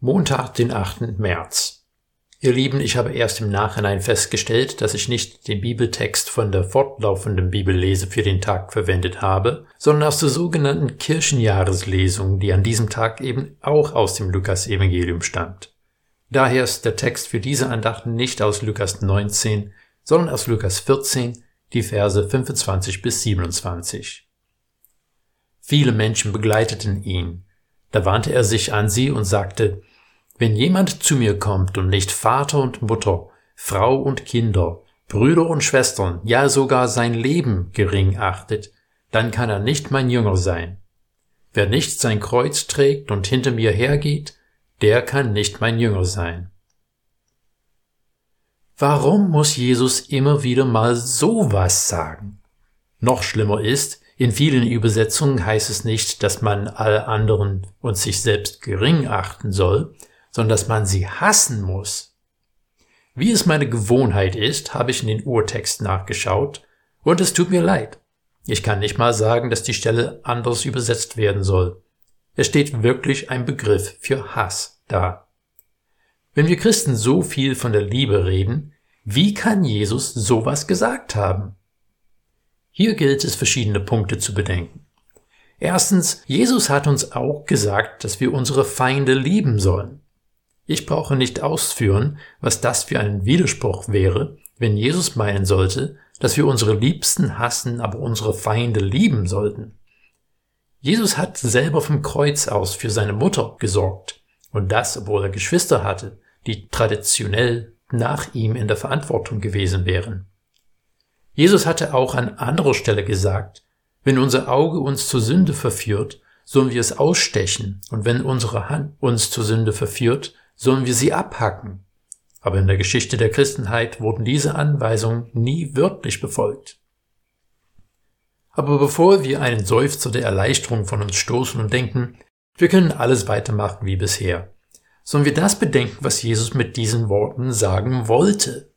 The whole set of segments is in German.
Montag, den 8. März. Ihr Lieben, ich habe erst im Nachhinein festgestellt, dass ich nicht den Bibeltext von der fortlaufenden Bibellese für den Tag verwendet habe, sondern aus der sogenannten Kirchenjahreslesung, die an diesem Tag eben auch aus dem Lukas-Evangelium stammt. Daher ist der Text für diese Andachten nicht aus Lukas 19, sondern aus Lukas 14, die Verse 25 bis 27. Viele Menschen begleiteten ihn. Da wandte er sich an sie und sagte, wenn jemand zu mir kommt und nicht Vater und Mutter, Frau und Kinder, Brüder und Schwestern, ja sogar sein Leben gering achtet, dann kann er nicht mein Jünger sein. Wer nicht sein Kreuz trägt und hinter mir hergeht, der kann nicht mein Jünger sein. Warum muss Jesus immer wieder mal sowas sagen? Noch schlimmer ist, in vielen Übersetzungen heißt es nicht, dass man alle anderen und sich selbst gering achten soll, sondern dass man sie hassen muss. Wie es meine Gewohnheit ist, habe ich in den Urtext nachgeschaut und es tut mir leid. Ich kann nicht mal sagen, dass die Stelle anders übersetzt werden soll. Es steht wirklich ein Begriff für Hass da. Wenn wir Christen so viel von der Liebe reden, wie kann Jesus sowas gesagt haben? Hier gilt es verschiedene Punkte zu bedenken. Erstens, Jesus hat uns auch gesagt, dass wir unsere Feinde lieben sollen. Ich brauche nicht ausführen, was das für ein Widerspruch wäre, wenn Jesus meinen sollte, dass wir unsere Liebsten hassen, aber unsere Feinde lieben sollten. Jesus hat selber vom Kreuz aus für seine Mutter gesorgt, und das, obwohl er Geschwister hatte, die traditionell nach ihm in der Verantwortung gewesen wären. Jesus hatte auch an anderer Stelle gesagt, wenn unser Auge uns zur Sünde verführt, sollen wir es ausstechen, und wenn unsere Hand uns zur Sünde verführt, sollen wir sie abhacken. Aber in der Geschichte der Christenheit wurden diese Anweisungen nie wörtlich befolgt. Aber bevor wir einen Seufzer der Erleichterung von uns stoßen und denken, wir können alles weitermachen wie bisher, sollen wir das bedenken, was Jesus mit diesen Worten sagen wollte.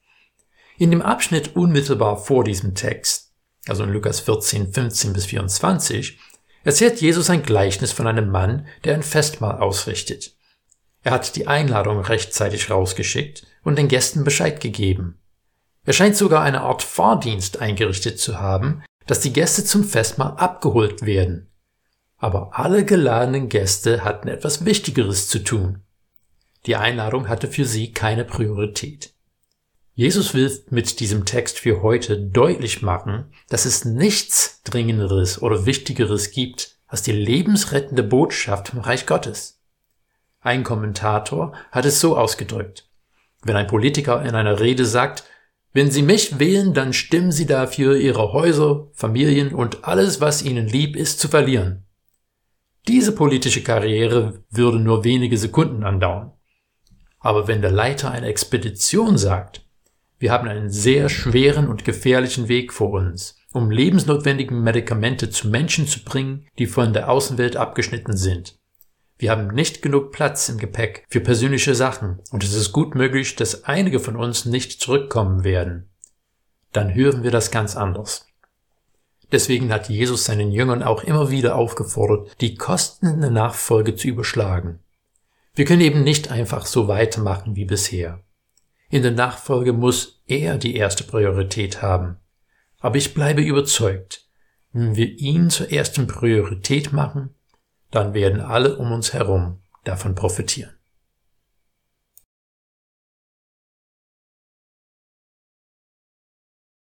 In dem Abschnitt unmittelbar vor diesem Text, also in Lukas 14, 15 bis 24, erzählt Jesus ein Gleichnis von einem Mann, der ein Festmahl ausrichtet. Er hat die Einladung rechtzeitig rausgeschickt und den Gästen Bescheid gegeben. Er scheint sogar eine Art Fahrdienst eingerichtet zu haben, dass die Gäste zum Festmahl abgeholt werden. Aber alle geladenen Gäste hatten etwas Wichtigeres zu tun. Die Einladung hatte für sie keine Priorität. Jesus will mit diesem Text für heute deutlich machen, dass es nichts Dringenderes oder Wichtigeres gibt als die lebensrettende Botschaft vom Reich Gottes. Ein Kommentator hat es so ausgedrückt. Wenn ein Politiker in einer Rede sagt, wenn Sie mich wählen, dann stimmen Sie dafür, Ihre Häuser, Familien und alles, was Ihnen lieb ist, zu verlieren. Diese politische Karriere würde nur wenige Sekunden andauern. Aber wenn der Leiter einer Expedition sagt, wir haben einen sehr schweren und gefährlichen Weg vor uns, um lebensnotwendigen Medikamente zu Menschen zu bringen, die von der Außenwelt abgeschnitten sind, wir haben nicht genug Platz im Gepäck für persönliche Sachen und es ist gut möglich, dass einige von uns nicht zurückkommen werden. Dann hören wir das ganz anders. Deswegen hat Jesus seinen Jüngern auch immer wieder aufgefordert, die Kosten in der Nachfolge zu überschlagen. Wir können eben nicht einfach so weitermachen wie bisher. In der Nachfolge muss er die erste Priorität haben. Aber ich bleibe überzeugt, wenn wir ihn zur ersten Priorität machen, dann werden alle um uns herum davon profitieren.